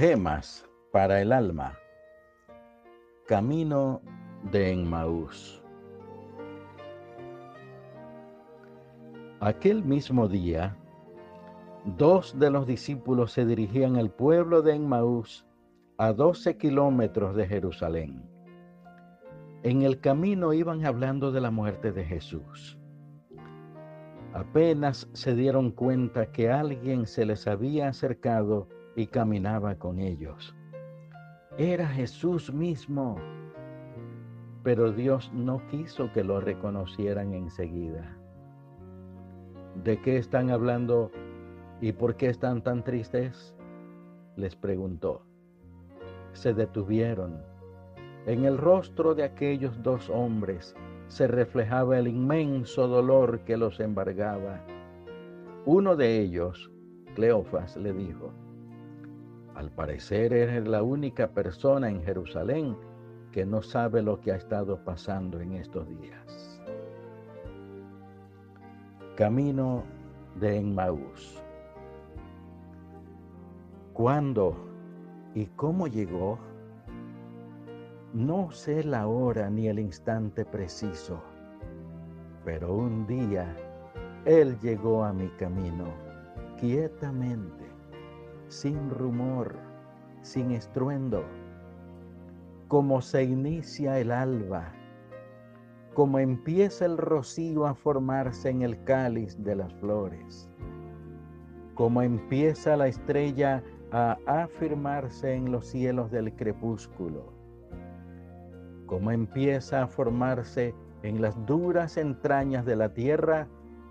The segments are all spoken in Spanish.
Gemas para el alma. Camino de Emmaús. Aquel mismo día, dos de los discípulos se dirigían al pueblo de Emmaús, a 12 kilómetros de Jerusalén. En el camino iban hablando de la muerte de Jesús. Apenas se dieron cuenta que alguien se les había acercado y caminaba con ellos. Era Jesús mismo, pero Dios no quiso que lo reconocieran enseguida. ¿De qué están hablando y por qué están tan tristes? Les preguntó. Se detuvieron. En el rostro de aquellos dos hombres se reflejaba el inmenso dolor que los embargaba. Uno de ellos, Cleofas, le dijo, al parecer eres la única persona en Jerusalén que no sabe lo que ha estado pasando en estos días. Camino de Emmaús. ¿Cuándo y cómo llegó? No sé la hora ni el instante preciso, pero un día Él llegó a mi camino quietamente sin rumor, sin estruendo, como se inicia el alba, como empieza el rocío a formarse en el cáliz de las flores, como empieza la estrella a afirmarse en los cielos del crepúsculo, como empieza a formarse en las duras entrañas de la tierra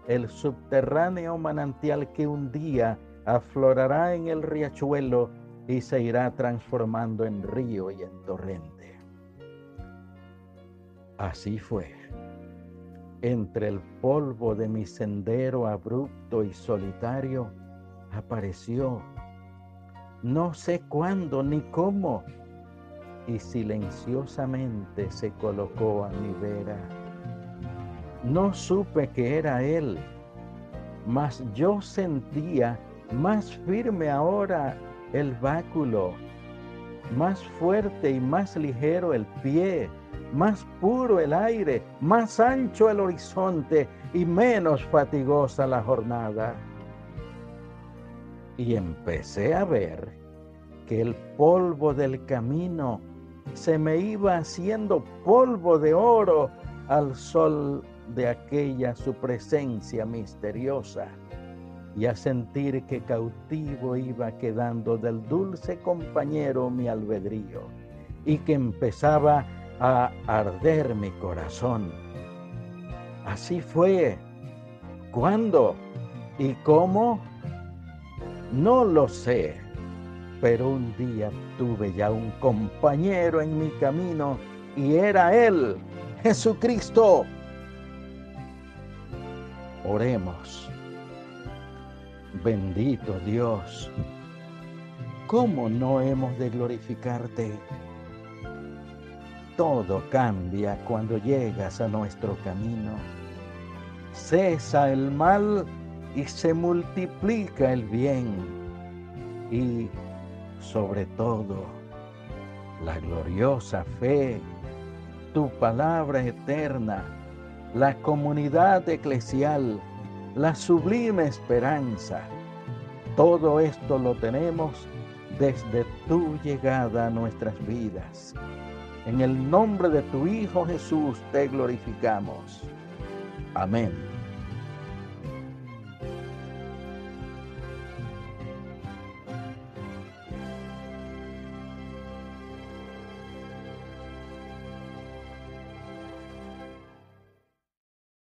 el subterráneo manantial que un día aflorará en el riachuelo y se irá transformando en río y en torrente. Así fue. Entre el polvo de mi sendero abrupto y solitario apareció, no sé cuándo ni cómo, y silenciosamente se colocó a mi vera. No supe que era él, mas yo sentía más firme ahora el báculo, más fuerte y más ligero el pie, más puro el aire, más ancho el horizonte y menos fatigosa la jornada. Y empecé a ver que el polvo del camino se me iba haciendo polvo de oro al sol de aquella su presencia misteriosa y a sentir que cautivo iba quedando del dulce compañero mi albedrío y que empezaba a arder mi corazón. Así fue. ¿Cuándo? ¿Y cómo? No lo sé, pero un día tuve ya un compañero en mi camino y era Él, Jesucristo. Oremos. Bendito Dios, ¿cómo no hemos de glorificarte? Todo cambia cuando llegas a nuestro camino. Cesa el mal y se multiplica el bien. Y sobre todo, la gloriosa fe, tu palabra eterna, la comunidad eclesial, la sublime esperanza. Todo esto lo tenemos desde tu llegada a nuestras vidas. En el nombre de tu Hijo Jesús te glorificamos. Amén.